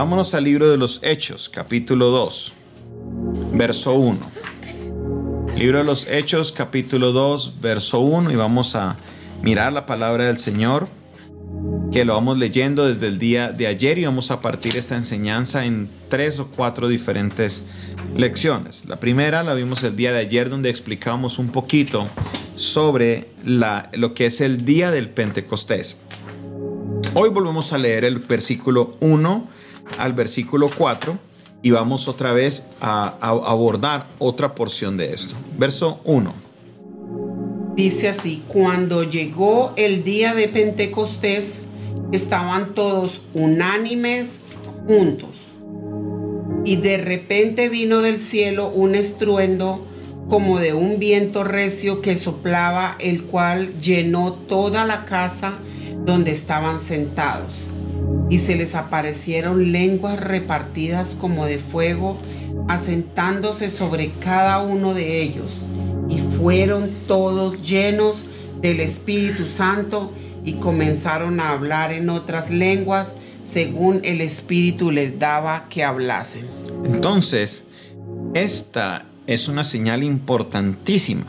Vámonos al libro de los Hechos, capítulo 2, verso 1. Libro de los Hechos, capítulo 2, verso 1, y vamos a mirar la palabra del Señor, que lo vamos leyendo desde el día de ayer y vamos a partir esta enseñanza en tres o cuatro diferentes lecciones. La primera la vimos el día de ayer donde explicábamos un poquito sobre lo que es el día del Pentecostés. Hoy volvemos a leer el versículo 1 al versículo 4 y vamos otra vez a, abordar otra porción de esto. Verso 1. Dice así, cuando llegó el día de Pentecostés, estaban todos unánimes juntos. Y de repente vino del cielo un estruendo como de un viento recio que soplaba, el cual llenó toda la casa donde estaban sentados. Y se les aparecieron lenguas repartidas como de fuego, asentándose sobre cada uno de ellos. Y fueron todos llenos del Espíritu Santo y comenzaron a hablar en otras lenguas según el Espíritu les daba que hablasen. Entonces, esta es una señal importantísima.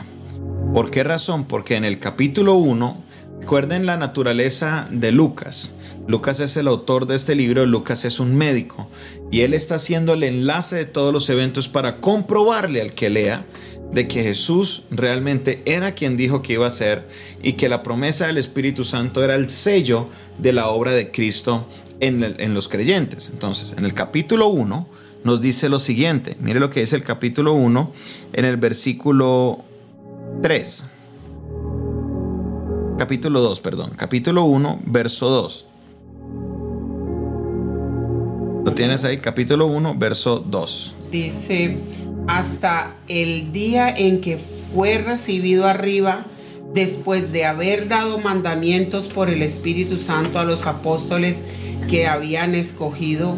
¿Por qué razón? Porque en el capítulo 1, recuerden la naturaleza de Lucas. Lucas es el autor de este libro, Lucas es un médico y él está haciendo el enlace de todos los eventos para comprobarle al que lea de que Jesús realmente era quien dijo que iba a ser y que la promesa del Espíritu Santo era el sello de la obra de Cristo en, los creyentes. Entonces, en el capítulo 1 nos dice lo siguiente. Mire lo que dice el capítulo 1 en el versículo 3. Capítulo 2, perdón. Capítulo 1, verso 2. Lo tienes ahí, capítulo 1, verso 2. Dice, hasta el día en que fue recibido arriba, después de haber dado mandamientos por el Espíritu Santo a los apóstoles que habían escogido,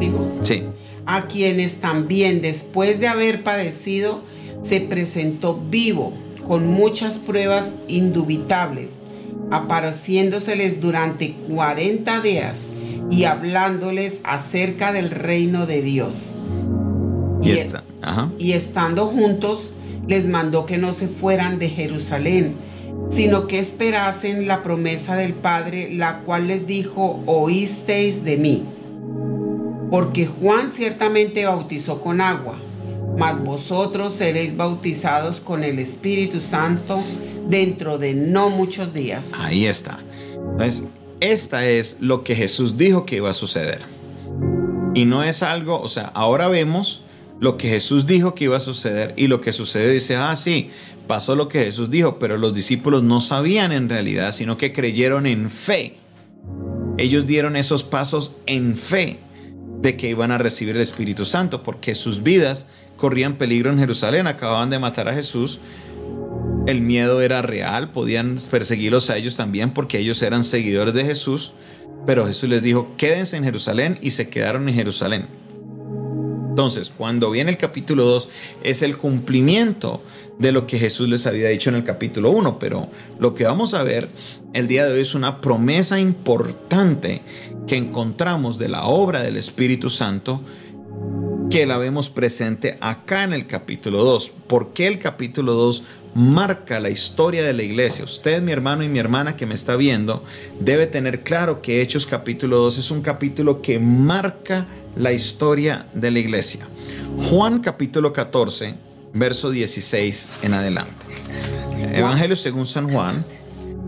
digo, sí. a quienes también después de haber padecido, se presentó vivo con muchas pruebas indubitables, apareciéndoseles durante 40 días y hablándoles acerca del reino de Dios y, estando juntos, les mandó que no se fueran de Jerusalén, sino que esperasen la promesa del Padre, la cual les dijo, oísteis de mí. Porque Juan ciertamente bautizó con agua, mas vosotros seréis bautizados con el Espíritu Santo dentro de no muchos días. Ahí está. Entonces, esta es lo que Jesús dijo que iba a suceder. Y no es algo, o sea, ahora vemos lo que Jesús dijo que iba a suceder y lo que sucede dice, ah, sí, pasó lo que Jesús dijo, pero los discípulos no sabían en realidad, sino que creyeron en fe. Ellos dieron esos pasos en fe de que iban a recibir el Espíritu Santo, porque sus vidas corrían peligro en Jerusalén, acababan de matar a Jesús. El miedo era real, podían perseguirlos a ellos también porque ellos eran seguidores de Jesús, pero Jesús les dijo, quédense en Jerusalén y se quedaron en Jerusalén. Entonces, cuando viene el capítulo 2, es el cumplimiento de lo que Jesús les había dicho en el capítulo 1, pero lo que vamos a ver el día de hoy es una promesa importante que encontramos de la obra del Espíritu Santo que la vemos presente acá en el capítulo 2. ¿Por qué el capítulo 2 marca la historia de la iglesia? Usted, mi hermano y mi hermana que me está viendo, debe tener claro que Hechos capítulo 2 es un capítulo que marca la historia de la iglesia. Juan capítulo 14, verso 16 en adelante. Evangelio según San Juan,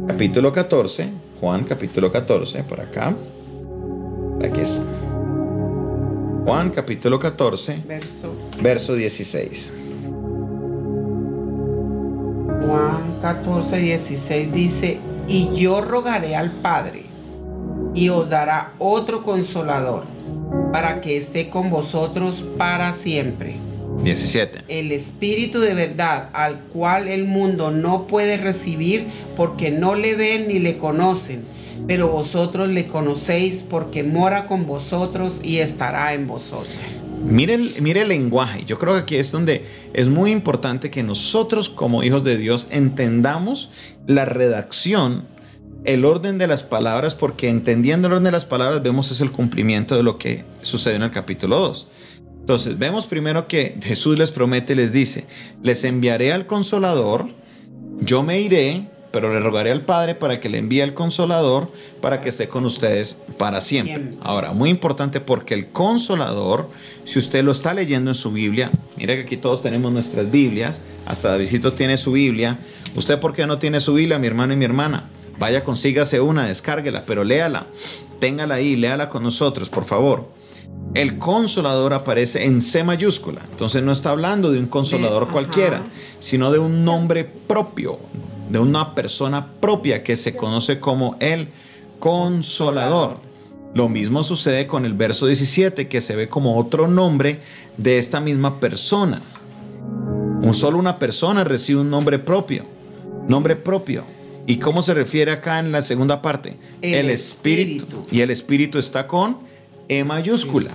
capítulo 14, Juan capítulo 14, por acá. Aquí está. Juan capítulo 14, verso, verso 16. Juan 14, 16 dice, y yo rogaré al Padre, y os dará otro consolador para que esté con vosotros para siempre. 17. El Espíritu de verdad, al cual el mundo no puede recibir porque no le ven ni le conocen, pero vosotros le conocéis porque mora con vosotros y estará en vosotros. Mire el, lenguaje. Yo creo que aquí es donde es muy importante que nosotros como hijos de Dios entendamos la redacción el orden de las palabras, porque entendiendo el orden de las palabras vemos es el cumplimiento de lo que sucedió en el capítulo 2. Entonces, vemos primero que Jesús les promete, les dice, les enviaré al consolador, yo me iré, pero le rogaré al Padre para que le envíe al consolador para que esté con ustedes para siempre. Ahora, muy importante porque el consolador, si usted lo está leyendo en su Biblia, mira que aquí todos tenemos nuestras Biblias, hasta Davidito tiene su Biblia. ¿Usted por qué no tiene su Biblia, mi hermano y mi hermana? Vaya, consígase una, descárguela, pero léala, téngala ahí, léala con nosotros, por favor. El consolador aparece en C mayúscula, entonces no está hablando de un consolador cualquiera, sino de un nombre propio, de una persona propia que se conoce como el consolador. Lo mismo sucede con el verso 17, que se ve como otro nombre de esta misma persona. Un solo una persona recibe un nombre propio. Nombre propio. ¿Y cómo se refiere acá en la segunda parte? El, espíritu. Y el espíritu está con E mayúscula.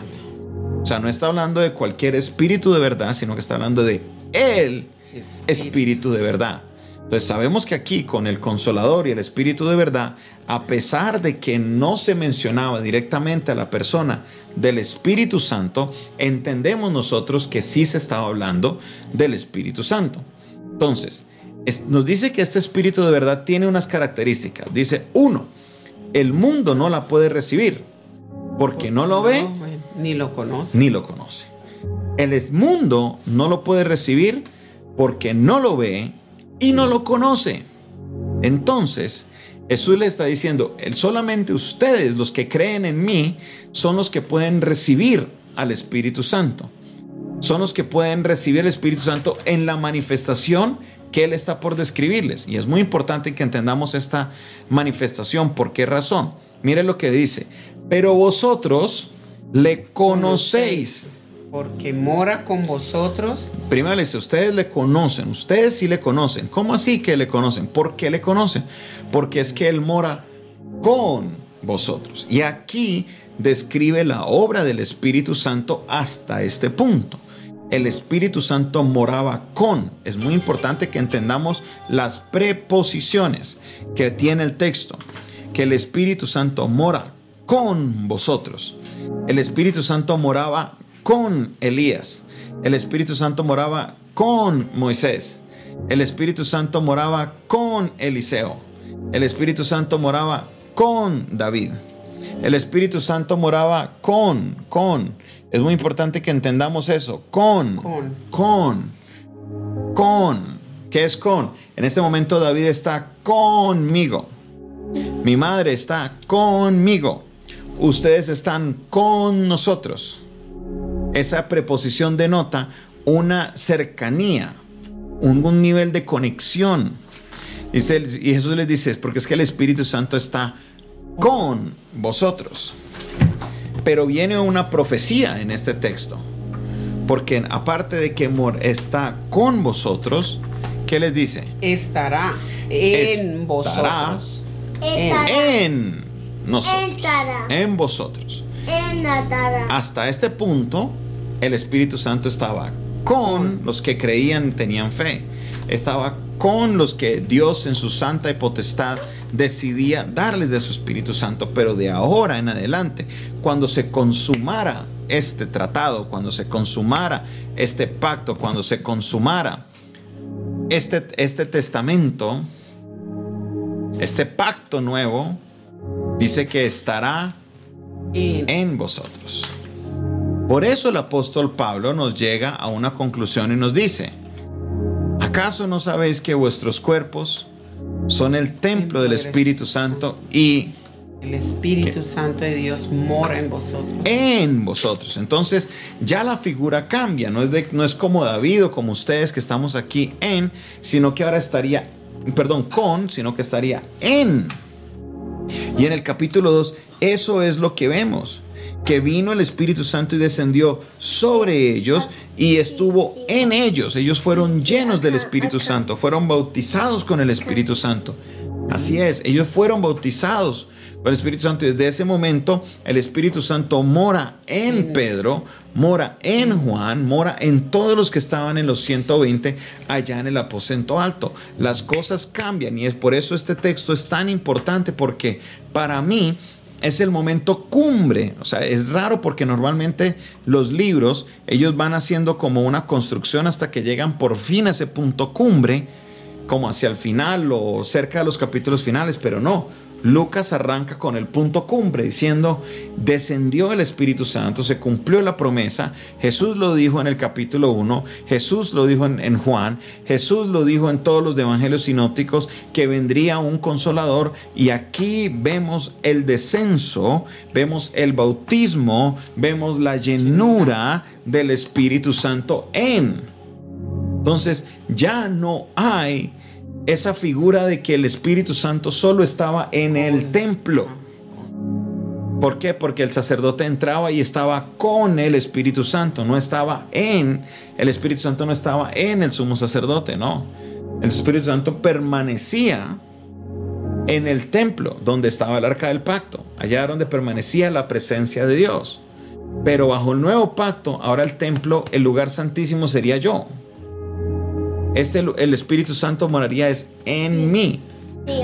O sea, no está hablando de cualquier espíritu de verdad, sino que está hablando de el espíritu de verdad. Entonces sabemos que aquí con el consolador y el espíritu de verdad, a pesar de que no se mencionaba directamente a la persona del Espíritu Santo, entendemos nosotros que sí se estaba hablando del Espíritu Santo. Entonces, nos dice que este espíritu de verdad tiene unas características. Dice, uno, el mundo no la puede recibir porque no lo ve ni lo conoce. Ni lo conoce. El mundo no lo puede recibir porque no lo ve y no lo conoce. Entonces, Jesús le está diciendo, solamente ustedes, los que creen en mí, son los que pueden recibir al Espíritu Santo. Son los que pueden recibir el Espíritu Santo en la manifestación que Él está por describirles. Y es muy importante que entendamos esta manifestación. ¿Por qué razón? Mire lo que dice. Pero vosotros le conocéis. Porque mora con vosotros. Primero le dice, ustedes le conocen, ustedes sí le conocen. ¿Cómo así que le conocen? ¿Por qué le conocen? Porque es que Él mora con vosotros. Y aquí describe la obra del Espíritu Santo hasta este punto el Espíritu Santo moraba con. Es muy importante que entendamos las preposiciones que tiene el texto. Que el Espíritu Santo mora con vosotros. El Espíritu Santo moraba con Elías. El Espíritu Santo moraba con Moisés. El Espíritu Santo moraba con Eliseo. El Espíritu Santo moraba con David. El Espíritu Santo moraba con, con. Es muy importante que entendamos eso. Con. Con. Con. Con. ¿Qué es con? En este momento David está conmigo. Mi madre está conmigo. Ustedes están con nosotros. Esa preposición denota una cercanía, un, nivel de conexión. y Jesús les dice, porque es que el Espíritu Santo está con vosotros. Pero viene una profecía en este texto. Porque aparte de que Mor está con vosotros, ¿qué les dice? Estará en vosotros. En, nosotros. En vosotros. Hasta este punto, el Espíritu Santo estaba con los que creían, tenían fe. Estaba con los que Dios en su santa y potestad decidía darles de su Espíritu Santo, pero de ahora en adelante, cuando se consumara este tratado, cuando se consumara este pacto, cuando se consumara este, este testamento, este pacto nuevo, dice que estará en vosotros. Por eso el apóstol Pablo nos llega a una conclusión y nos dice, ¿acaso no sabéis que vuestros cuerpos son el templo del Espíritu Santo y el Espíritu Santo de Dios mora en vosotros. En vosotros. Entonces ya la figura cambia. No es, de, no es como David o como ustedes que estamos aquí en, sino que ahora estaría, perdón, con, sino que estaría en. Y en el capítulo 2, eso es lo que vemos que vino el Espíritu Santo y descendió sobre ellos y estuvo en ellos. Ellos fueron llenos del Espíritu Santo, fueron bautizados con el Espíritu Santo. Así es, ellos fueron bautizados con el Espíritu Santo y desde ese momento el Espíritu Santo mora en Pedro, mora en Juan, mora en todos los que estaban en los 120 allá en el aposento alto. Las cosas cambian y es por eso este texto es tan importante porque para mí es el momento cumbre. O sea, es raro porque normalmente los libros, ellos van haciendo como una construcción hasta que llegan por fin a ese punto cumbre, como hacia el final o cerca de los capítulos finales, pero no. Lucas arranca con el punto cumbre diciendo, descendió el Espíritu Santo, se cumplió la promesa, Jesús lo dijo en el capítulo 1, Jesús lo dijo en, Juan, Jesús lo dijo en todos los evangelios sinópticos, que vendría un consolador y aquí vemos el descenso, vemos el bautismo, vemos la llenura del Espíritu Santo en. Entonces ya no hay esa figura de que el Espíritu Santo solo estaba en el templo. ¿Por qué? Porque el sacerdote entraba y estaba con el Espíritu Santo, no estaba en, el Espíritu Santo no estaba en el sumo sacerdote, no. El Espíritu Santo permanecía en el templo donde estaba el arca del pacto, allá donde permanecía la presencia de Dios. Pero bajo el nuevo pacto, ahora el templo, el lugar santísimo sería yo. Este, el Espíritu Santo moraría es en mí.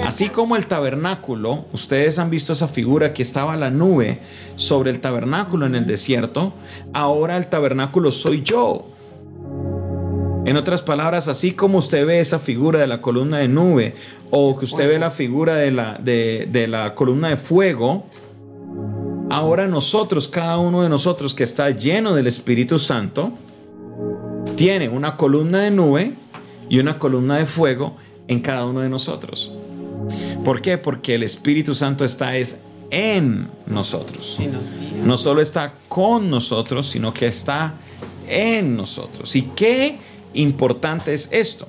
Así como el tabernáculo, ustedes han visto esa figura que estaba la nube sobre el tabernáculo en el desierto, ahora el tabernáculo soy yo. En otras palabras, así como usted ve esa figura de la columna de nube o que usted ve la figura de la, de, de la columna de fuego, ahora nosotros, cada uno de nosotros que está lleno del Espíritu Santo, tiene una columna de nube y una columna de fuego en cada uno de nosotros. ¿Por qué? Porque el Espíritu Santo está es en nosotros. No solo está con nosotros, sino que está en nosotros. ¿Y qué importante es esto?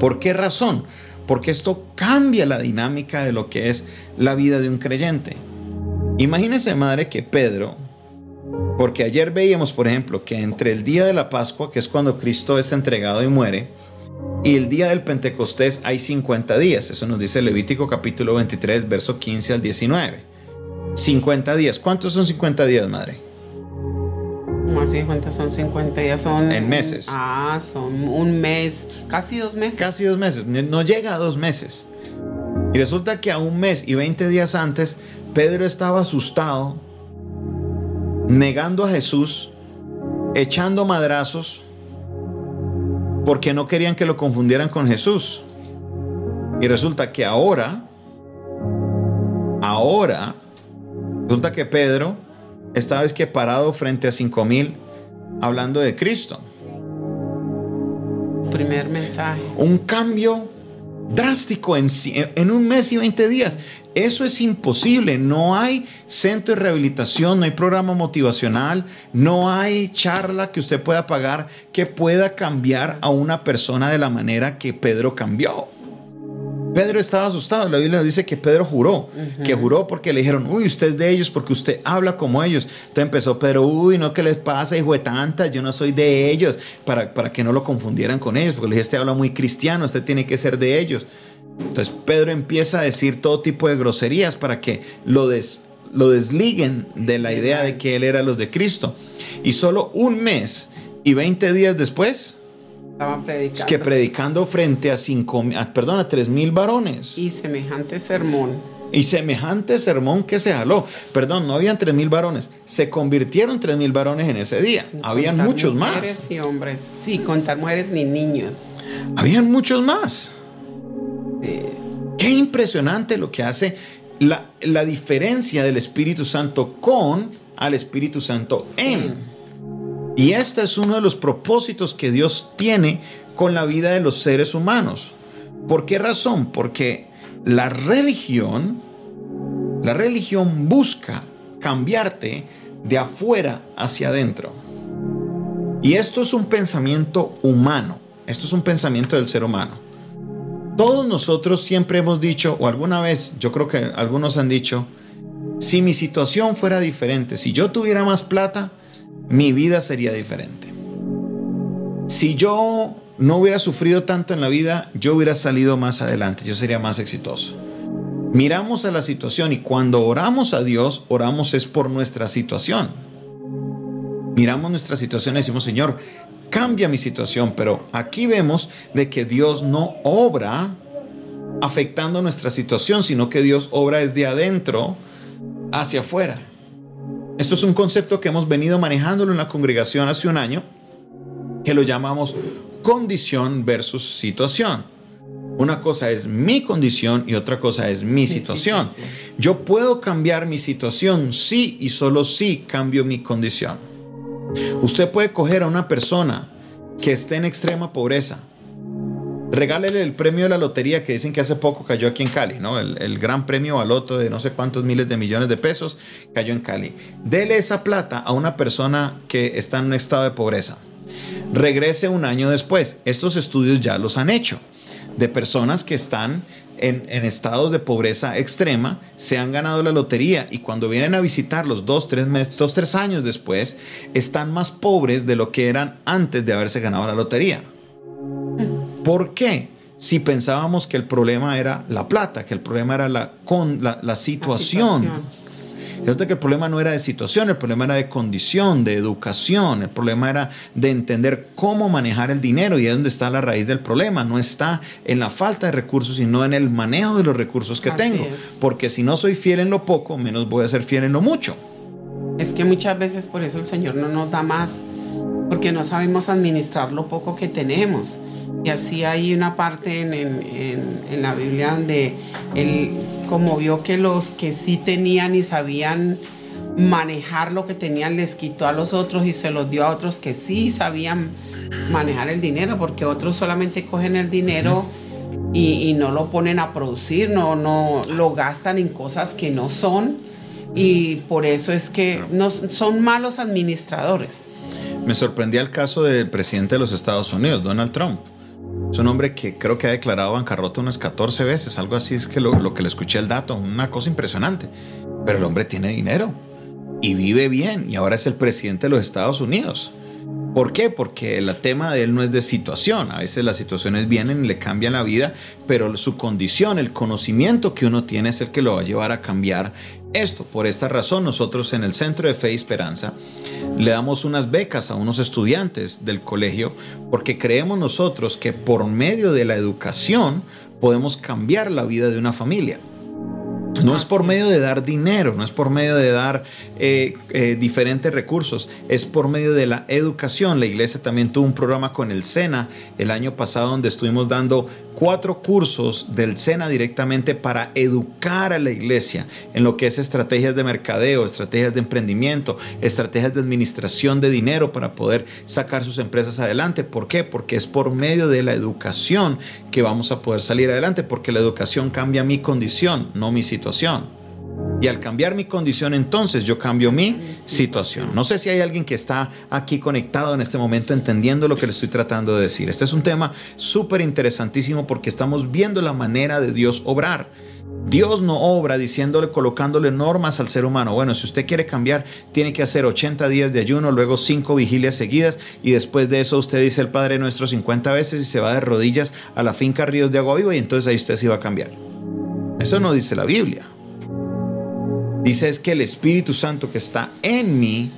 ¿Por qué razón? Porque esto cambia la dinámica de lo que es la vida de un creyente. Imagínese, madre, que Pedro, porque ayer veíamos, por ejemplo, que entre el día de la Pascua, que es cuando Cristo es entregado y muere, y el día del Pentecostés hay 50 días. Eso nos dice Levítico capítulo 23, verso 15 al 19. 50 días. ¿Cuántos son 50 días, madre? Más 50 son 50 días, son... En meses. Ah, son un mes, casi dos meses. Casi dos meses, no llega a dos meses. Y resulta que a un mes y 20 días antes, Pedro estaba asustado negando a Jesús, echando madrazos, porque no querían que lo confundieran con Jesús. Y resulta que ahora, ahora, resulta que Pedro esta vez que parado frente a cinco mil hablando de Cristo. Primer mensaje. Un cambio drástico en, en un mes y 20 días. Eso es imposible. No hay centro de rehabilitación, no hay programa motivacional, no hay charla que usted pueda pagar que pueda cambiar a una persona de la manera que Pedro cambió. Pedro estaba asustado. La Biblia nos dice que Pedro juró, que juró porque le dijeron, uy, usted es de ellos porque usted habla como ellos. Entonces empezó Pedro, uy, no, ¿qué les pasa, hijo de tanta? Yo no soy de ellos, para, para que no lo confundieran con ellos, porque le dije, este habla muy cristiano, usted tiene que ser de ellos. Entonces Pedro empieza a decir todo tipo de groserías para que lo, lo desliguen de la idea de que él era los de Cristo. Y solo un mes y 20 días después, predicando. Es que predicando frente a cinco, perdón, a tres mil varones. Y semejante sermón. Y semejante sermón que se jaló. Perdón, no habían tres mil varones. Se convirtieron tres mil varones en ese día. habían muchos más. Mujeres y hombres. Sí, contar mujeres ni niños. Habían muchos más. Qué impresionante lo que hace la, la, diferencia del Espíritu Santo con al Espíritu Santo en. Y este es uno de los propósitos que Dios tiene con la vida de los seres humanos. ¿Por qué razón? Porque la religión, la religión busca cambiarte de afuera hacia adentro. Y esto es un pensamiento humano, esto es un pensamiento del ser humano. Todos nosotros siempre hemos dicho, o alguna vez, yo creo que algunos han dicho, si mi situación fuera diferente, si yo tuviera más plata, mi vida sería diferente. Si yo no hubiera sufrido tanto en la vida, yo hubiera salido más adelante, yo sería más exitoso. Miramos a la situación y cuando oramos a Dios, oramos es por nuestra situación. Miramos nuestra situación y decimos, Señor, cambia mi situación, pero aquí vemos de que Dios no obra afectando nuestra situación, sino que Dios obra desde adentro hacia afuera. Esto es un concepto que hemos venido manejándolo en la congregación hace un año, que lo llamamos condición versus situación. Una cosa es mi condición y otra cosa es mi, situación. Yo puedo cambiar mi situación sí y solo si cambio mi condición. Usted puede coger a una persona que esté en extrema pobreza, regálele el premio de la lotería que dicen que hace poco cayó aquí en Cali, ¿no? El, gran premio baloto de no sé cuántos miles de millones de pesos cayó en Cali. Dele esa plata a una persona que está en un estado de pobreza. Regrese un año después. Estos estudios ya los han hecho de personas que están en, estados de pobreza extrema, se han ganado la lotería y cuando vienen a visitarlos dos tres, meses, dos, tres años después, están más pobres de lo que eran antes de haberse ganado la lotería. ¿Por qué? Si pensábamos que el problema era la plata, que el problema era la, con, la, situación. que el problema no era de situación, el problema era de condición, de educación, el problema era de entender cómo manejar el dinero y es donde está la raíz del problema. No está en la falta de recursos, sino en el manejo de los recursos que tengo. Porque si no soy fiel en lo poco, menos voy a ser fiel en lo mucho. Es que muchas veces por eso el Señor no nos da más, porque no sabemos administrar lo poco que tenemos. Y así hay una parte en, la Biblia donde él, como vio que los que sí tenían y sabían manejar lo que tenían, les quitó a los otros y se los dio a otros que sí sabían manejar el dinero, porque otros solamente cogen el dinero y, no lo ponen a producir, no, no lo gastan en cosas que no son. Y por eso es que no, son malos administradores. Me sorprendía el caso del presidente de los Estados Unidos, Donald Trump es un hombre que creo que ha declarado bancarrota unas 14 veces, algo así es que lo, que le escuché el dato, una cosa impresionante. Pero el hombre tiene dinero y vive bien y ahora es el presidente de los Estados Unidos. ¿Por qué? Porque el tema de él no es de situación. A veces las situaciones vienen y le cambian la vida, pero su condición, el conocimiento que uno tiene es el que lo va a llevar a cambiar esto. Por esta razón, nosotros en el Centro de Fe y Esperanza le damos unas becas a unos estudiantes del colegio porque creemos nosotros que por medio de la educación podemos cambiar la vida de una familia. No es por medio de dar dinero, no es por medio de dar eh, eh, diferentes recursos, es por medio de la educación. La iglesia también tuvo un programa con el SENA el año pasado donde estuvimos dando cuatro cursos del SENA directamente para educar a la iglesia en lo que es estrategias de mercadeo, estrategias de emprendimiento, estrategias de administración de dinero para poder sacar sus empresas adelante. ¿Por qué? Porque es por medio de la educación que vamos a poder salir adelante, porque la educación cambia mi condición, no mi situación. Y al cambiar mi condición, entonces yo cambio mi situación. No sé si hay alguien que está aquí conectado en este momento entendiendo lo que le estoy tratando de decir. Este es un tema súper interesantísimo porque estamos viendo la manera de Dios obrar. Dios no obra diciéndole, colocándole normas al ser humano. Bueno, si usted quiere cambiar, tiene que hacer 80 días de ayuno, luego 5 vigilias seguidas y después de eso usted dice el Padre Nuestro 50 veces y se va de rodillas a la finca Ríos de Agua Viva y entonces ahí usted sí va a cambiar. Eso no dice la Biblia. Dice es que el Espíritu Santo que está en mí,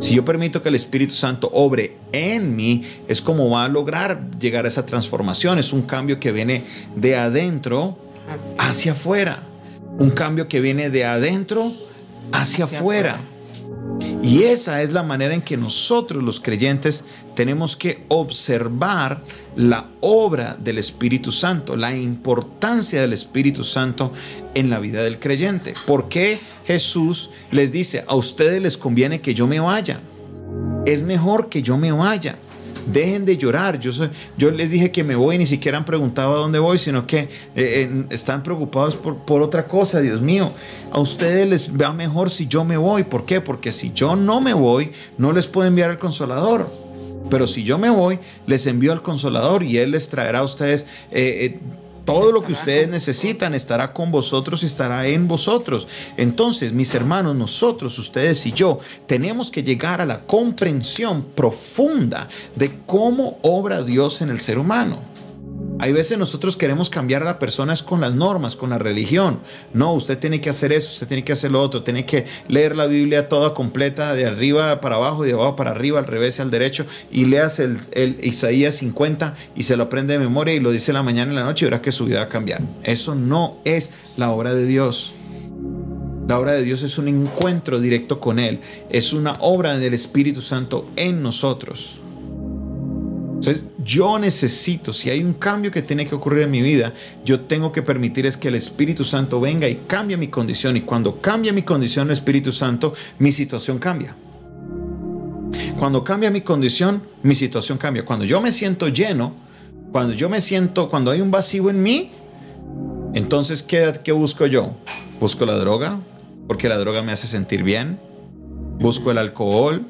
si yo permito que el Espíritu Santo obre en mí, es como va a lograr llegar a esa transformación. Es un cambio que viene de adentro hacia afuera. Un cambio que viene de adentro hacia, afuera. Y esa es la manera en que nosotros los creyentes tenemos que observar la obra del Espíritu Santo, la importancia del Espíritu Santo en la vida del creyente. ¿Por qué Jesús les dice, a ustedes les conviene que yo me vaya? Es mejor que yo me vaya. Dejen de llorar. Yo, yo les dije que me voy ni siquiera han preguntado a dónde voy, sino que eh, eh, están preocupados por, por otra cosa, Dios mío. A ustedes les va mejor si yo me voy. ¿Por qué? Porque si yo no me voy, no les puedo enviar el consolador. Pero si yo me voy, les envío al consolador y Él les traerá a ustedes eh, Todo lo que ustedes necesitan estará con vosotros y estará en vosotros. Entonces, mis hermanos, nosotros, ustedes y yo, tenemos que llegar a la comprensión profunda de cómo obra Dios en el ser humano. Hay veces nosotros queremos cambiar a las personas con las normas, con la religión. No, usted tiene que hacer eso, usted tiene que hacer lo otro, tiene que leer la Biblia toda completa, de arriba para abajo, de abajo para arriba, al revés y al derecho, y leas el, Isaías 50 y se lo aprende de memoria y lo dice la mañana y la noche y verá que su vida va a cambiar. Eso no es la obra de Dios. La obra de Dios es un encuentro directo con Él, es una obra del Espíritu Santo en nosotros. Entonces, yo necesito, si hay un cambio que tiene que ocurrir en mi vida, yo tengo que permitir es que el Espíritu Santo venga y cambie mi condición. Y cuando cambia mi condición el Espíritu Santo, mi situación cambia. Cuando cambia mi condición, mi situación cambia. Cuando yo me siento lleno, cuando yo me siento, cuando hay un vacío en mí, entonces, ¿qué, qué busco yo? Busco la droga, porque la droga me hace sentir bien. Busco el alcohol,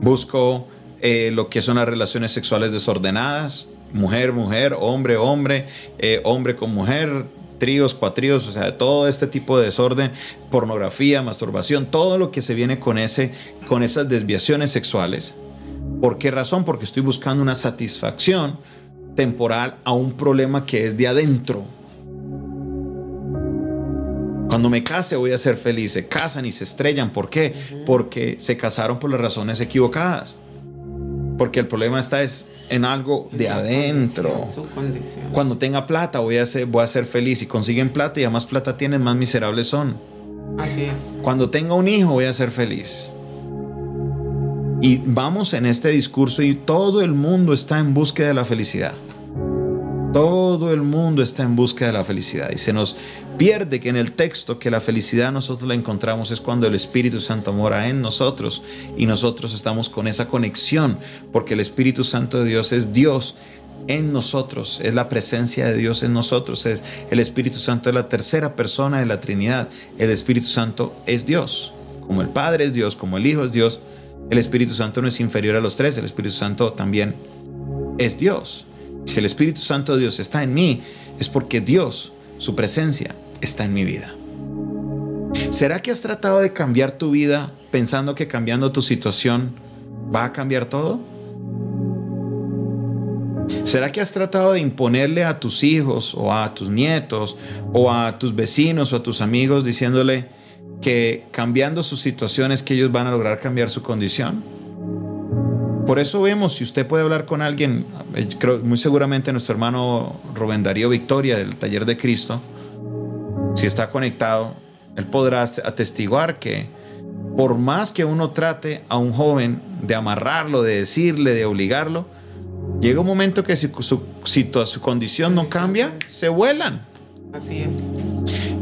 busco eh, lo que son las relaciones sexuales desordenadas, mujer, mujer, hombre, hombre, eh, hombre con mujer, tríos, cuatríos, o sea, todo este tipo de desorden, pornografía, masturbación, todo lo que se viene con, ese, con esas desviaciones sexuales. ¿Por qué razón? Porque estoy buscando una satisfacción temporal a un problema que es de adentro. Cuando me case voy a ser feliz. Se casan y se estrellan. ¿Por qué? Porque se casaron por las razones equivocadas. Porque el problema está es en algo de adentro. Cuando tenga plata voy a, ser, voy a ser feliz. Si consiguen plata y a más plata tienen, más miserables son. Así es. Cuando tenga un hijo voy a ser feliz. Y vamos en este discurso y todo el mundo está en búsqueda de la felicidad. Todo el mundo está en busca de la felicidad. Y se nos pierde que en el texto que la felicidad nosotros la encontramos es cuando el Espíritu Santo mora en nosotros. Y nosotros estamos con esa conexión porque el Espíritu Santo de Dios es Dios en nosotros, es la presencia de Dios en nosotros, es el Espíritu Santo es la tercera persona de la Trinidad, el Espíritu Santo es Dios, como el Padre es Dios, como el Hijo es Dios, el Espíritu Santo no es inferior a los tres, el Espíritu Santo también es Dios. Si el Espíritu Santo de Dios está en mí, es porque Dios, su presencia, está en mi vida. ¿Será que has tratado de cambiar tu vida pensando que cambiando tu situación va a cambiar todo? ¿Será que has tratado de imponerle a tus hijos o a tus nietos o a tus vecinos o a tus amigos diciéndole que cambiando sus situaciones que ellos van a lograr cambiar su condición? Por eso vemos, si usted puede hablar con alguien, eh, creo, muy seguramente nuestro hermano Rubén Darío Victoria del Taller de Cristo, si está conectado, él podrá atestiguar que por más que uno trate a un joven de amarrarlo, de decirle, de obligarlo, llega un momento que si su, si su condición no cambia, se vuelan. Así es.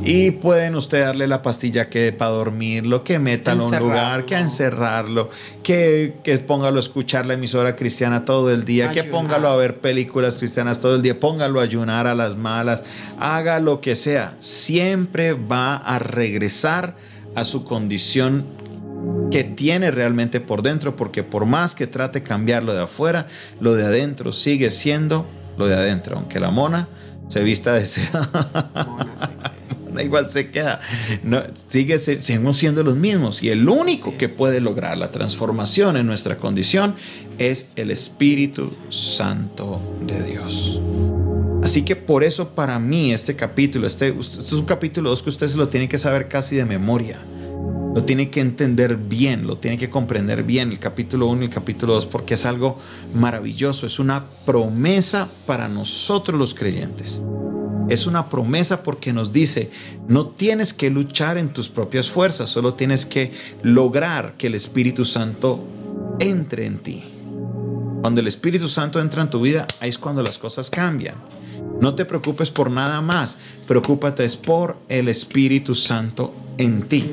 Y pueden usted darle la pastilla que para dormirlo, que métalo a un lugar, que a encerrarlo, que, que póngalo a escuchar la emisora cristiana todo el día, que póngalo a ver películas cristianas todo el día, póngalo a ayunar a las malas, haga lo que sea. Siempre va a regresar a su condición que tiene realmente por dentro, porque por más que trate cambiarlo de afuera, lo de adentro sigue siendo lo de adentro, aunque la mona se vista de seda. igual se queda. No, sigue, seguimos siendo los mismos. Y el único que puede lograr la transformación en nuestra condición es el Espíritu Santo de Dios. Así que por eso para mí este capítulo, este, este es un capítulo 2 que usted se lo tiene que saber casi de memoria. Lo tiene que entender bien, lo tiene que comprender bien el capítulo 1 y el capítulo 2 porque es algo maravilloso, es una promesa para nosotros los creyentes. Es una promesa porque nos dice, no tienes que luchar en tus propias fuerzas, solo tienes que lograr que el Espíritu Santo entre en ti. Cuando el Espíritu Santo entra en tu vida, ahí es cuando las cosas cambian. No te preocupes por nada más, preocúpate es por el Espíritu Santo en ti.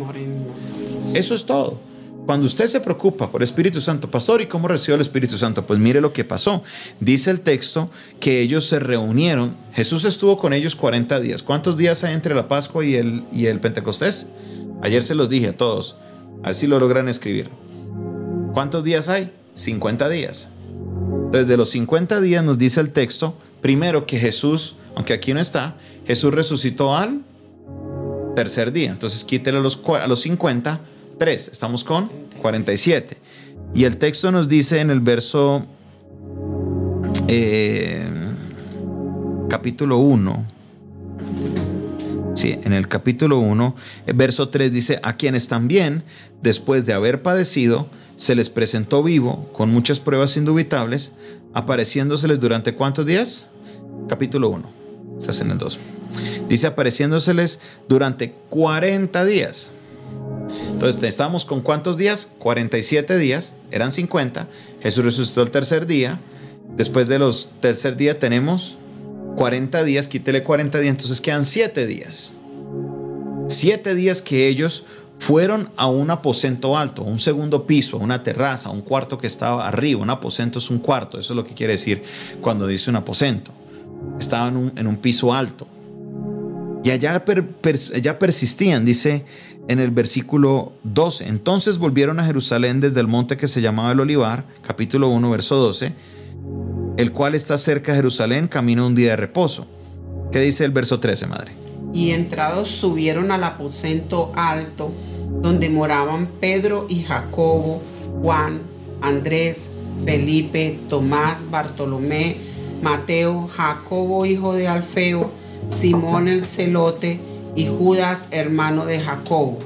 Eso es todo. Cuando usted se preocupa por Espíritu Santo, pastor, ¿y cómo recibió el Espíritu Santo? Pues mire lo que pasó. Dice el texto que ellos se reunieron. Jesús estuvo con ellos 40 días. ¿Cuántos días hay entre la Pascua y el, y el Pentecostés? Ayer se los dije a todos. A ver si lo logran escribir. ¿Cuántos días hay? 50 días. Desde los 50 días nos dice el texto primero que Jesús, aunque aquí no está, Jesús resucitó al tercer día. Entonces quítele los, a los 50, 3. Estamos con 47. Y el texto nos dice en el verso eh, capítulo 1. Sí, en el capítulo 1, verso 3 dice, a quienes también, después de haber padecido, se les presentó vivo, con muchas pruebas indubitables, apareciéndoseles durante cuántos días? Capítulo 1, estás en el 2. Dice apareciéndoseles durante 40 días. Entonces estamos con cuántos días? 47 días, eran 50. Jesús resucitó el tercer día. Después de los tercer día tenemos 40 días, quítele 40 días, entonces quedan 7 días. 7 días que ellos fueron a un aposento alto, un segundo piso, una terraza, un cuarto que estaba arriba. Un aposento es un cuarto, eso es lo que quiere decir cuando dice un aposento. Estaban en un, piso alto. Y allá, allá persistían, dice en el versículo 12. Entonces volvieron a Jerusalén desde el monte que se llamaba el Olivar, capítulo 1, verso 12 el cual está cerca de Jerusalén, camino un día de reposo. ¿Qué dice el verso 13, madre? Y entrados subieron al aposento alto, donde moraban Pedro y Jacobo, Juan, Andrés, Felipe, Tomás, Bartolomé, Mateo, Jacobo, hijo de Alfeo, Simón el celote y Judas, hermano de Jacobo.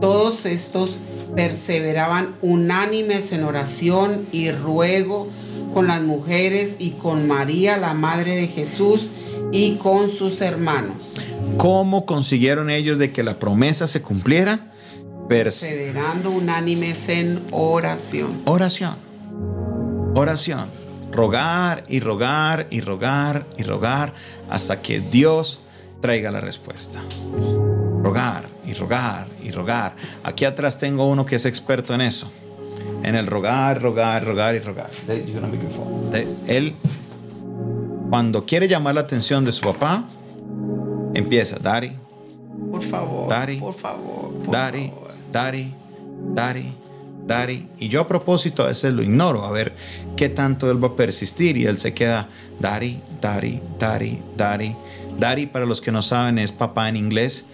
Todos estos perseveraban unánimes en oración y ruego con las mujeres y con María, la madre de Jesús, y con sus hermanos. ¿Cómo consiguieron ellos de que la promesa se cumpliera? Perseverando unánimes en oración. Oración. Oración. Rogar y rogar y rogar y rogar hasta que Dios traiga la respuesta. Rogar y rogar y rogar. Aquí atrás tengo uno que es experto en eso en el rogar, rogar, rogar y rogar. él, cuando quiere llamar la atención de su papá, empieza, Daddy. Por favor. Daddy. Por favor. Daddy, Daddy, Daddy, Daddy. Y yo a propósito a veces lo ignoro, a ver qué tanto él va a persistir. Y él se queda, Daddy, Daddy, Daddy, Daddy. Daddy, para los que no saben, es papá en inglés.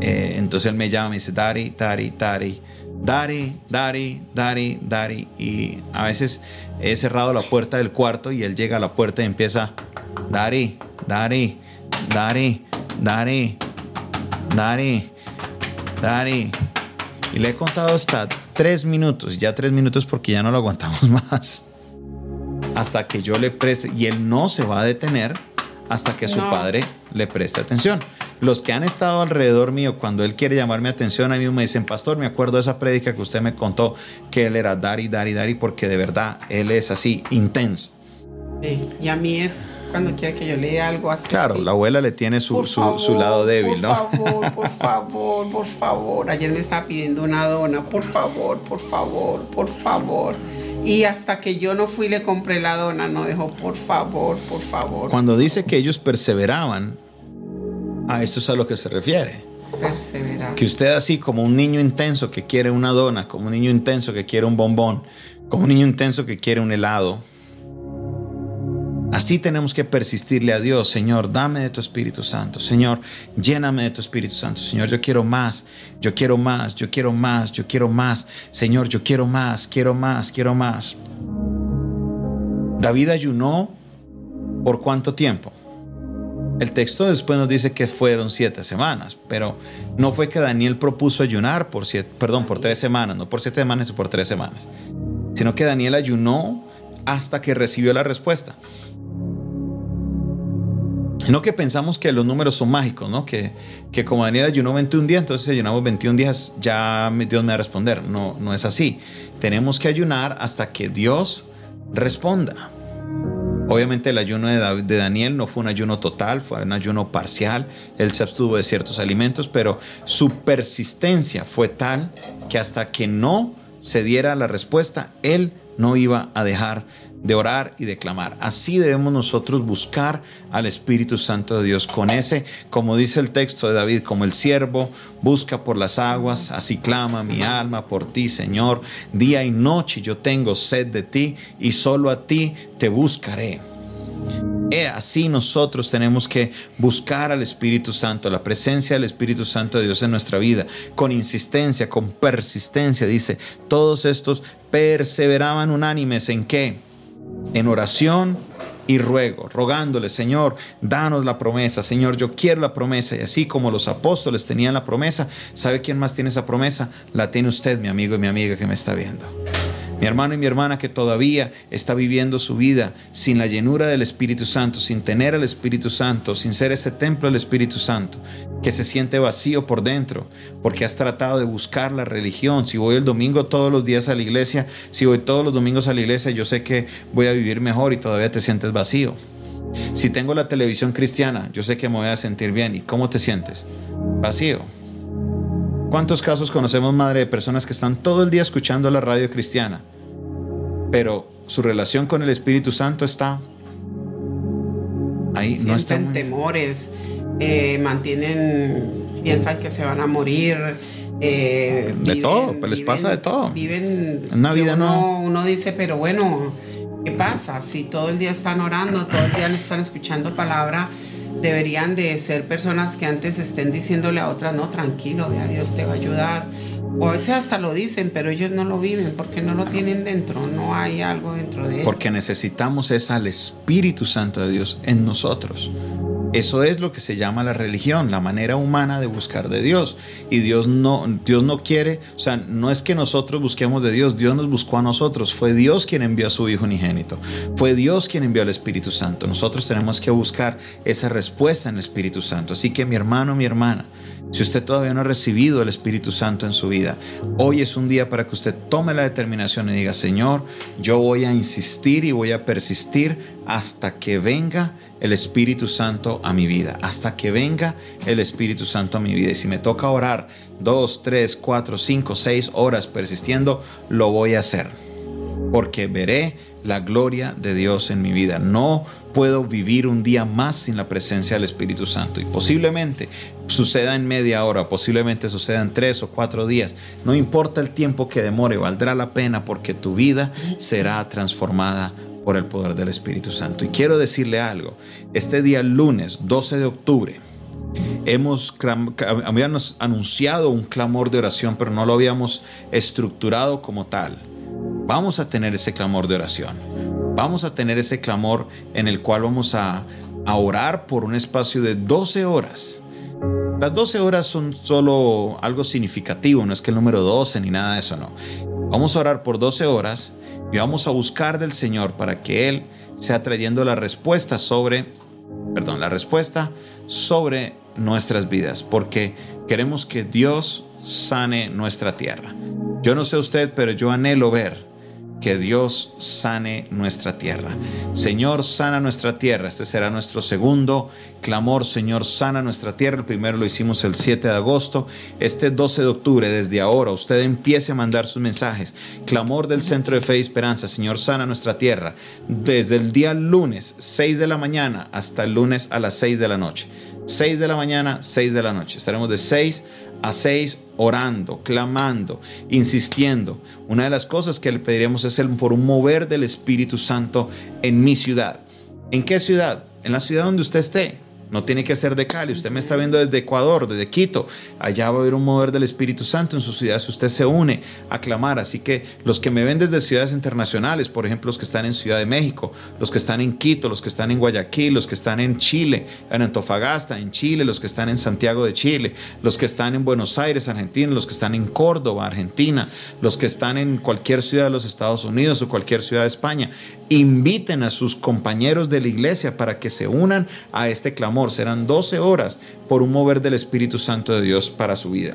Eh, entonces él me llama y me dice, Daddy, Daddy, Daddy. Daddy, Daddy, Daddy, Daddy. Y a veces he cerrado la puerta del cuarto y él llega a la puerta y empieza, Daddy, Daddy, Daddy, Daddy, Daddy, Daddy. Y le he contado hasta tres minutos, ya tres minutos porque ya no lo aguantamos más. Hasta que yo le preste, y él no se va a detener hasta que su padre le preste atención. Los que han estado alrededor mío, cuando él quiere llamar mi atención, a mí me dicen, pastor, me acuerdo de esa prédica que usted me contó, que él era Dari, Dari, Dari, porque de verdad él es así, intenso. Sí, y a mí es cuando quiere que yo lea algo así. Claro, la abuela le tiene su, su, lado débil, ¿no? Por favor, por favor, por favor. Ayer me estaba pidiendo una dona, por favor, por favor, por favor. Y hasta que yo no fui le compré la dona, no dejó, por favor, por favor. Cuando dice que ellos perseveraban, a esto es a lo que se refiere. Perseverar. Que usted así como un niño intenso que quiere una dona, como un niño intenso que quiere un bombón, como un niño intenso que quiere un helado. Así tenemos que persistirle a Dios, Señor, dame de tu Espíritu Santo, Señor, lléname de tu Espíritu Santo, Señor, yo quiero más, yo quiero más, yo quiero más, yo quiero más, Señor, yo quiero más, quiero más, quiero más. David ayunó por cuánto tiempo? El texto después nos dice que fueron siete semanas, pero no fue que Daniel propuso ayunar por siete, perdón, por tres semanas, no por siete semanas, sino por tres semanas, sino que Daniel ayunó hasta que recibió la respuesta. No que pensamos que los números son mágicos, ¿no? Que, que como Daniel ayunó 21 días, entonces ayunamos 21 días, ya Dios me va a responder. No, no es así. Tenemos que ayunar hasta que Dios responda. Obviamente el ayuno de, Daniel no fue un ayuno total, fue un ayuno parcial. Él se abstuvo de ciertos alimentos, pero su persistencia fue tal que hasta que no se diera la respuesta, él no iba a dejar de orar y de clamar. Así debemos nosotros buscar al Espíritu Santo de Dios con ese, como dice el texto de David, como el siervo busca por las aguas, así clama mi alma por ti, Señor. Día y noche yo tengo sed de ti y solo a ti te buscaré. Así nosotros tenemos que buscar al Espíritu Santo, la presencia del Espíritu Santo de Dios en nuestra vida, con insistencia, con persistencia. Dice, todos estos perseveraban unánimes en qué? En oración y ruego, rogándole, Señor, danos la promesa, Señor, yo quiero la promesa. Y así como los apóstoles tenían la promesa, ¿sabe quién más tiene esa promesa? La tiene usted, mi amigo y mi amiga que me está viendo mi hermano y mi hermana que todavía está viviendo su vida sin la llenura del Espíritu Santo, sin tener al Espíritu Santo, sin ser ese templo del Espíritu Santo, que se siente vacío por dentro, porque has tratado de buscar la religión. Si voy el domingo todos los días a la iglesia, si voy todos los domingos a la iglesia, yo sé que voy a vivir mejor y todavía te sientes vacío. Si tengo la televisión cristiana, yo sé que me voy a sentir bien. ¿Y cómo te sientes? Vacío. ¿Cuántos casos conocemos, madre, de personas que están todo el día escuchando la radio cristiana, pero su relación con el Espíritu Santo está ahí, no están temores, eh, mantienen, piensan que se van a morir. Eh, de todo, pues les pasa de todo. Viven una vida uno, no. Uno dice, pero bueno, ¿qué pasa? Si todo el día están orando, todo el día están escuchando palabra deberían de ser personas que antes estén diciéndole a otras, no, tranquilo, ya Dios te va a ayudar. O a veces hasta lo dicen, pero ellos no lo viven porque no lo tienen dentro, no hay algo dentro de ellos. Porque necesitamos es al Espíritu Santo de Dios en nosotros. Eso es lo que se llama la religión, la manera humana de buscar de Dios. Y Dios no, Dios no quiere, o sea, no es que nosotros busquemos de Dios, Dios nos buscó a nosotros. Fue Dios quien envió a su Hijo unigénito. Fue Dios quien envió al Espíritu Santo. Nosotros tenemos que buscar esa respuesta en el Espíritu Santo. Así que mi hermano, mi hermana, si usted todavía no ha recibido el Espíritu Santo en su vida, hoy es un día para que usted tome la determinación y diga, Señor, yo voy a insistir y voy a persistir hasta que venga el Espíritu Santo a mi vida, hasta que venga el Espíritu Santo a mi vida. Y si me toca orar dos, tres, cuatro, cinco, seis horas persistiendo, lo voy a hacer, porque veré la gloria de Dios en mi vida. No puedo vivir un día más sin la presencia del Espíritu Santo. Y posiblemente suceda en media hora, posiblemente suceda en tres o cuatro días. No importa el tiempo que demore, valdrá la pena porque tu vida será transformada por el poder del Espíritu Santo. Y quiero decirle algo, este día lunes 12 de octubre, hemos habíamos anunciado un clamor de oración, pero no lo habíamos estructurado como tal. Vamos a tener ese clamor de oración. Vamos a tener ese clamor en el cual vamos a, a orar por un espacio de 12 horas. Las 12 horas son solo algo significativo, no es que el número 12 ni nada de eso, no. Vamos a orar por 12 horas y vamos a buscar del Señor para que Él sea trayendo la respuesta sobre, perdón, la respuesta sobre nuestras vidas, porque queremos que Dios sane nuestra tierra. Yo no sé usted, pero yo anhelo ver que Dios sane nuestra tierra. Señor, sana nuestra tierra. Este será nuestro segundo clamor. Señor, sana nuestra tierra. El primero lo hicimos el 7 de agosto. Este 12 de octubre, desde ahora, usted empiece a mandar sus mensajes. Clamor del Centro de Fe y Esperanza. Señor, sana nuestra tierra. Desde el día lunes, 6 de la mañana, hasta el lunes a las 6 de la noche. 6 de la mañana, 6 de la noche. Estaremos de 6 6 orando, clamando, insistiendo. Una de las cosas que le pediremos es el, por un mover del Espíritu Santo en mi ciudad. ¿En qué ciudad? En la ciudad donde usted esté. No tiene que ser de Cali. Usted me está viendo desde Ecuador, desde Quito. Allá va a haber un mover del Espíritu Santo en su ciudad si usted se une a clamar. Así que los que me ven desde ciudades internacionales, por ejemplo, los que están en Ciudad de México, los que están en Quito, los que están en Guayaquil, los que están en Chile, en Antofagasta, en Chile, los que están en Santiago de Chile, los que están en Buenos Aires, Argentina, los que están en Córdoba, Argentina, los que están en cualquier ciudad de los Estados Unidos o cualquier ciudad de España, inviten a sus compañeros de la iglesia para que se unan a este clamor. Serán 12 horas por un mover del Espíritu Santo de Dios para su vida.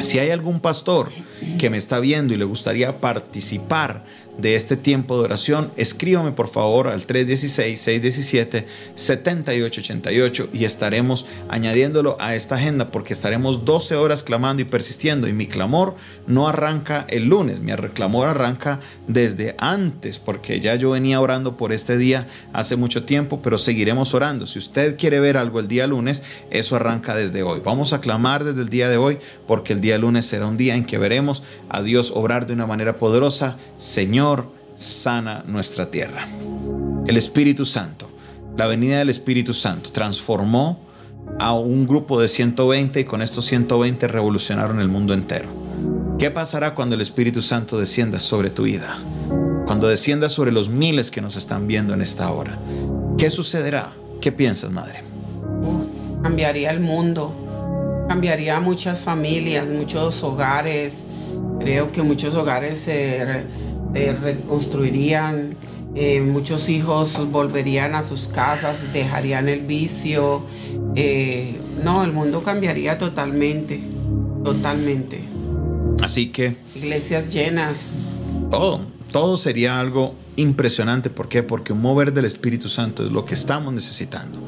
Si hay algún pastor que me está viendo y le gustaría participar de este tiempo de oración, escríbame por favor al 316-617-7888 y estaremos añadiéndolo a esta agenda porque estaremos 12 horas clamando y persistiendo y mi clamor no arranca el lunes, mi clamor arranca desde antes porque ya yo venía orando por este día hace mucho tiempo, pero seguiremos orando. Si usted quiere ver algo el día lunes, eso arranca desde hoy. Vamos a clamar desde el día de hoy porque el día lunes será un día en que veremos a Dios obrar de una manera poderosa. Señor, sana nuestra tierra. El Espíritu Santo la venida del Espíritu Santo transformó a un grupo de 120 y con estos 120 revolucionaron el mundo entero. ¿Qué pasará cuando el Espíritu Santo descienda sobre tu vida? Cuando descienda sobre los miles que nos están viendo en esta hora. ¿Qué sucederá? ¿Qué piensas, madre? cambiaría el mundo, cambiaría muchas familias, muchos hogares. Creo que muchos hogares se, reconstruirían, eh, muchos hijos volverían a sus casas, dejarían el vicio. Eh, no, el mundo cambiaría totalmente, totalmente. Así que... Iglesias llenas. Todo, todo sería algo impresionante. ¿Por qué? Porque un mover del Espíritu Santo es lo que estamos necesitando.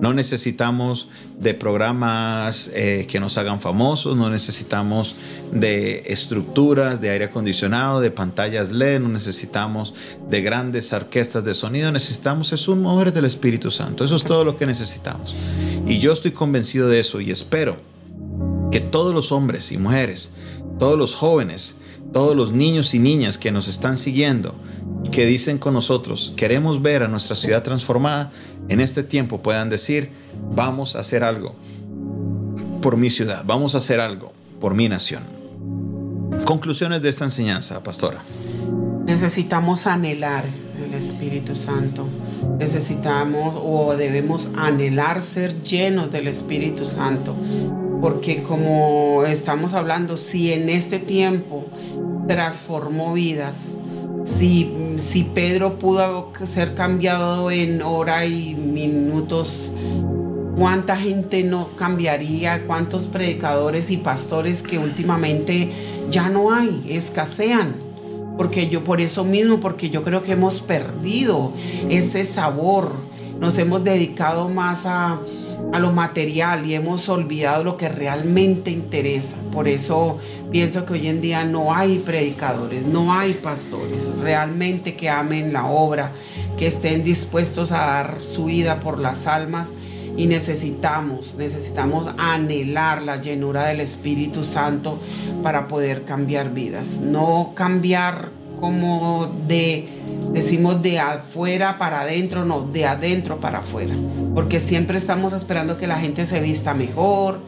No necesitamos de programas eh, que nos hagan famosos, no necesitamos de estructuras de aire acondicionado, de pantallas LED, no necesitamos de grandes orquestas de sonido, necesitamos es un mover del Espíritu Santo. Eso es todo lo que necesitamos. Y yo estoy convencido de eso y espero que todos los hombres y mujeres, todos los jóvenes, todos los niños y niñas que nos están siguiendo, que dicen con nosotros, queremos ver a nuestra ciudad transformada, en este tiempo puedan decir, vamos a hacer algo por mi ciudad, vamos a hacer algo por mi nación. Conclusiones de esta enseñanza, pastora. Necesitamos anhelar el Espíritu Santo. Necesitamos o debemos anhelar ser llenos del Espíritu Santo. Porque como estamos hablando, si en este tiempo transformó vidas, si, si Pedro pudo ser cambiado en hora y minutos, ¿cuánta gente no cambiaría? ¿Cuántos predicadores y pastores que últimamente ya no hay, escasean? Porque yo por eso mismo, porque yo creo que hemos perdido ese sabor, nos hemos dedicado más a, a lo material y hemos olvidado lo que realmente interesa. Por eso pienso que hoy en día no hay predicadores, no hay pastores realmente que amen la obra, que estén dispuestos a dar su vida por las almas y necesitamos, necesitamos anhelar la llenura del Espíritu Santo para poder cambiar vidas, no cambiar como de, decimos de afuera para adentro, no, de adentro para afuera. Porque siempre estamos esperando que la gente se vista mejor,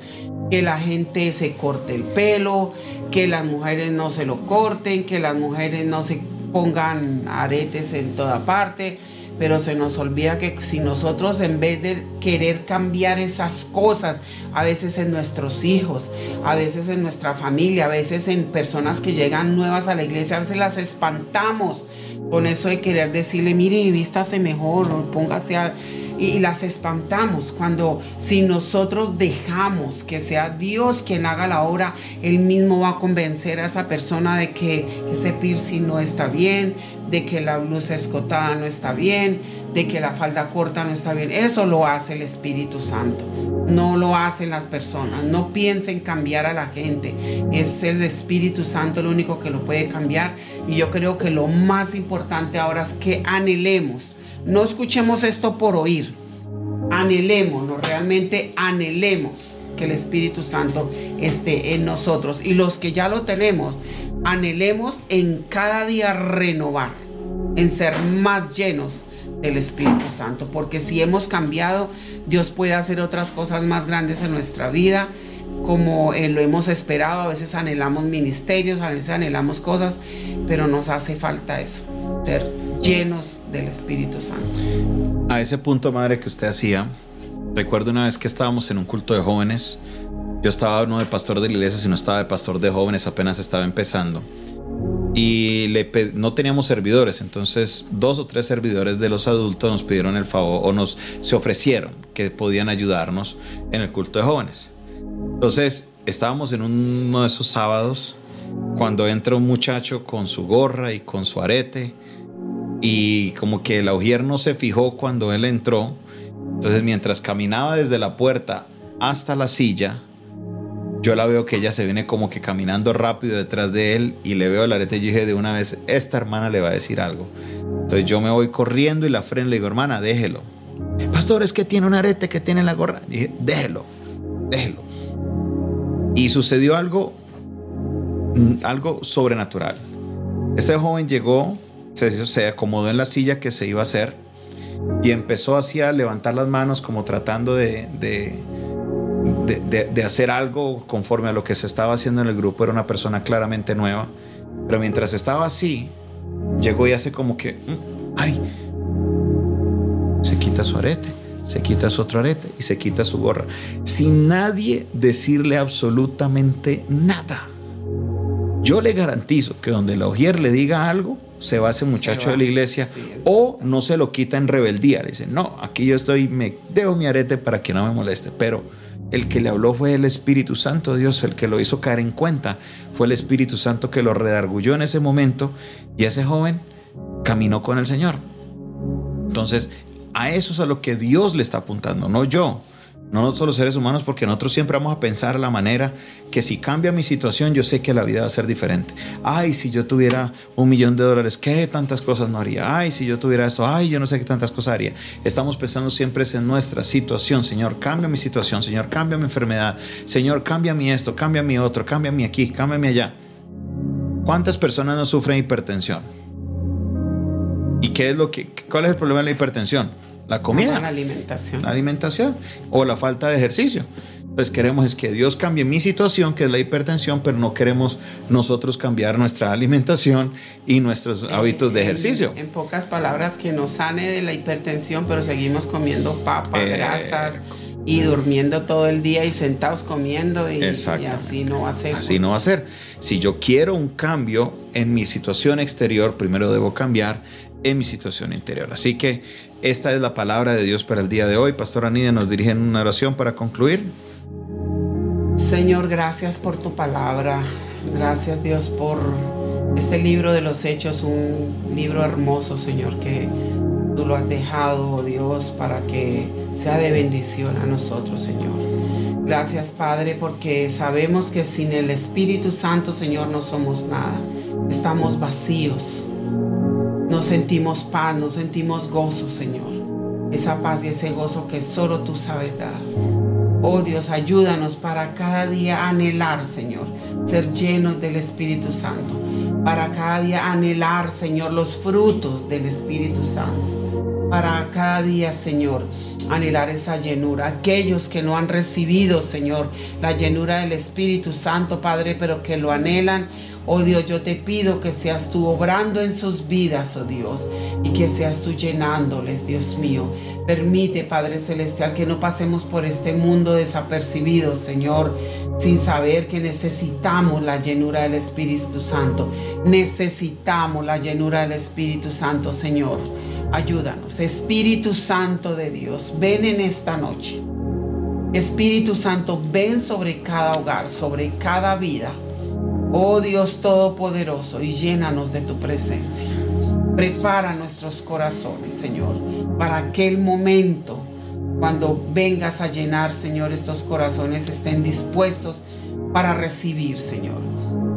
que la gente se corte el pelo, que las mujeres no se lo corten, que las mujeres no se pongan aretes en toda parte pero se nos olvida que si nosotros en vez de querer cambiar esas cosas, a veces en nuestros hijos, a veces en nuestra familia, a veces en personas que llegan nuevas a la iglesia, a veces las espantamos con eso de querer decirle, mire, vístase mejor, póngase a y, las espantamos cuando si nosotros dejamos que sea Dios quien haga la obra, Él mismo va a convencer a esa persona de que ese piercing no está bien, de que la blusa escotada no está bien, de que la falda corta no está bien. Eso lo hace el Espíritu Santo. No lo hacen las personas. No piensen cambiar a la gente. Es el Espíritu Santo lo único que lo puede cambiar. Y yo creo que lo más importante ahora es que anhelemos no escuchemos esto por oír. Anhelemos, no realmente anhelemos que el Espíritu Santo esté en nosotros. Y los que ya lo tenemos, anhelemos en cada día renovar, en ser más llenos del Espíritu Santo. Porque si hemos cambiado, Dios puede hacer otras cosas más grandes en nuestra vida como lo hemos esperado. A veces anhelamos ministerios, a veces anhelamos cosas, pero nos hace falta eso, ser llenos del Espíritu Santo. A ese punto, madre, que usted hacía, recuerdo una vez que estábamos en un culto de jóvenes, yo estaba no de pastor de la iglesia, sino estaba de pastor de jóvenes, apenas estaba empezando. Y le, no teníamos servidores, entonces dos o tres servidores de los adultos nos pidieron el favor o nos se ofrecieron que podían ayudarnos en el culto de jóvenes. Entonces estábamos en uno de esos sábados cuando entra un muchacho con su gorra y con su arete y como que el augier no se fijó cuando él entró. Entonces mientras caminaba desde la puerta hasta la silla, yo la veo que ella se viene como que caminando rápido detrás de él y le veo el arete y dije de una vez, esta hermana le va a decir algo. Entonces yo me voy corriendo y la freno le digo, hermana, déjelo. Pastor, es que tiene un arete que tiene la gorra. Y dije, déjelo, déjelo. Y sucedió algo, mm, algo sobrenatural. Este joven llegó se, acomodó en la silla que se iba a hacer y empezó así a levantar las manos como tratando de, de, hacer algo conforme a lo que se estaba haciendo en el grupo. Era una persona claramente nueva. Pero mientras estaba así, llegó y hace como que, mm, ay, se quita su arete, se quita su otro arete y se quita su gorra. Sin nadie decirle absolutamente nada. Yo le garantizo que donde la Ogier le diga algo, se va ese muchacho de la iglesia o no se lo quita en rebeldía. Le dice, no, aquí yo estoy, me dejo mi arete para que no me moleste. Pero el que le habló fue el Espíritu Santo, Dios, el que lo hizo caer en cuenta. Fue el Espíritu Santo que lo redargulló en ese momento y ese joven caminó con el Señor. Entonces, a eso es a lo que Dios le está apuntando, no yo no nosotros los seres humanos, porque nosotros siempre vamos a pensar la manera que si cambia mi situación, yo sé que la vida va a ser diferente. Ay, si yo tuviera un millón de dólares, ¿qué tantas cosas no haría? Ay, si yo tuviera esto, ay, yo no sé qué tantas cosas haría. Estamos pensando siempre en nuestra situación. Señor, cambia mi situación. Señor, cambia mi enfermedad. Señor, cambia mi esto, cambia mi otro, cambia mi aquí, cambia mi allá. ¿Cuántas personas no sufren hipertensión? ¿Y qué es lo que, cuál es el problema de la hipertensión? La comida. La alimentación. La alimentación o la falta de ejercicio. Pues queremos es que Dios cambie mi situación, que es la hipertensión, pero no queremos nosotros cambiar nuestra alimentación y nuestros hábitos de ejercicio. En, pocas palabras, que nos sane de la hipertensión, pero seguimos comiendo papas, eh, grasas y durmiendo todo el día y sentados comiendo y, y, así no va a ser. Así no va a ser. Si yo quiero un cambio en mi situación exterior, primero debo cambiar en mi situación interior. Así que esta es la palabra de Dios para el día de hoy. Pastor Anida nos dirige en una oración para concluir. Señor, gracias por tu palabra. Gracias Dios por este libro de los hechos, un libro hermoso, Señor, que tú lo has dejado, oh Dios, para que sea de bendición a nosotros, Señor. Gracias, Padre, porque sabemos que sin el Espíritu Santo, Señor, no somos nada. Estamos vacíos. No sentimos paz, no sentimos gozo, Señor. Esa paz y ese gozo que solo tú sabes dar. Oh Dios, ayúdanos para cada día anhelar, Señor, ser llenos del Espíritu Santo. Para cada día anhelar, Señor, los frutos del Espíritu Santo. Para cada día, Señor, anhelar esa llenura. Aquellos que no han recibido, Señor, la llenura del Espíritu Santo, Padre, pero que lo anhelan, Oh Dios, yo te pido que seas tú obrando en sus vidas, oh Dios, y que seas tú llenándoles, Dios mío. Permite, Padre Celestial, que no pasemos por este mundo desapercibido, Señor, sin saber que necesitamos la llenura del Espíritu Santo. Necesitamos la llenura del Espíritu Santo, Señor. Ayúdanos, Espíritu Santo de Dios, ven en esta noche. Espíritu Santo, ven sobre cada hogar, sobre cada vida. Oh Dios Todopoderoso, y llénanos de tu presencia. Prepara nuestros corazones, Señor, para aquel momento cuando vengas a llenar, Señor, estos corazones estén dispuestos para recibir, Señor.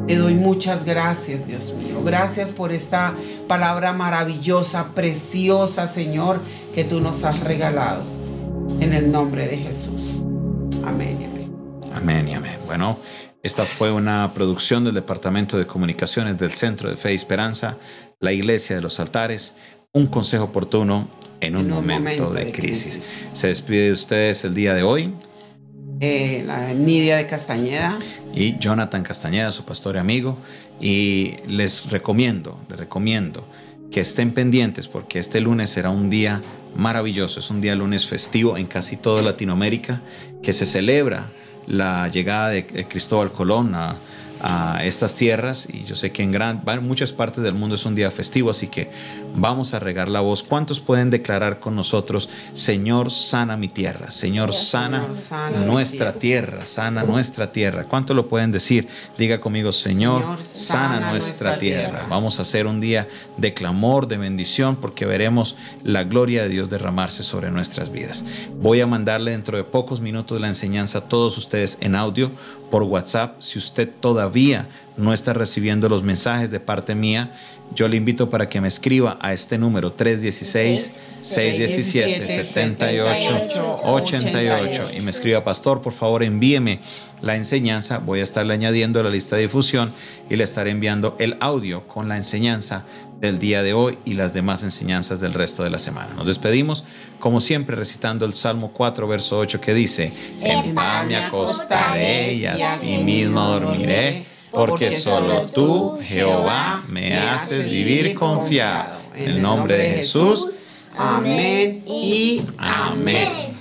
Te doy muchas gracias, Dios mío. Gracias por esta palabra maravillosa, preciosa, Señor, que tú nos has regalado. En el nombre de Jesús. Amén y amén. Amén y amén. Bueno. Esta fue una producción del Departamento de Comunicaciones del Centro de Fe y Esperanza, la Iglesia de los Altares, un consejo oportuno en un, momento, de, crisis. Se despide de ustedes el día de hoy. Eh, la Nidia de Castañeda. Y Jonathan Castañeda, su pastor y amigo. Y les recomiendo, les recomiendo que estén pendientes porque este lunes será un día maravilloso. Es un día lunes festivo en casi toda Latinoamérica que se celebra la llegada de Cristóbal Colón a, a estas tierras y yo sé que en gran, muchas partes del mundo es un día festivo, así que vamos a regar la voz. ¿Cuántos pueden declarar con nosotros, Señor, sana mi tierra? Señor, sana, nuestra tierra. sana nuestra tierra. ¿Cuántos lo pueden decir? Diga conmigo, Señor, sana, nuestra, tierra. Vamos a hacer un día de clamor, de bendición, porque veremos la gloria de Dios derramarse sobre nuestras vidas. Voy a mandarle dentro de pocos minutos la enseñanza a todos ustedes en audio por WhatsApp. Si usted todavía no está recibiendo los mensajes de parte mía, yo le invito para que me escriba a este número 316-617-7888 y me escriba, pastor, por favor envíeme la enseñanza. Voy a estarle añadiendo la lista de difusión y le estaré enviando el audio con la enseñanza del día de hoy y las demás enseñanzas del resto de la semana. Nos despedimos, como siempre, recitando el Salmo 4, verso 8 que dice, En paz me acostaré y así mismo dormiré porque solo tú, Jehová, me haces vivir confiado. En el nombre de Jesús. Amén y amén.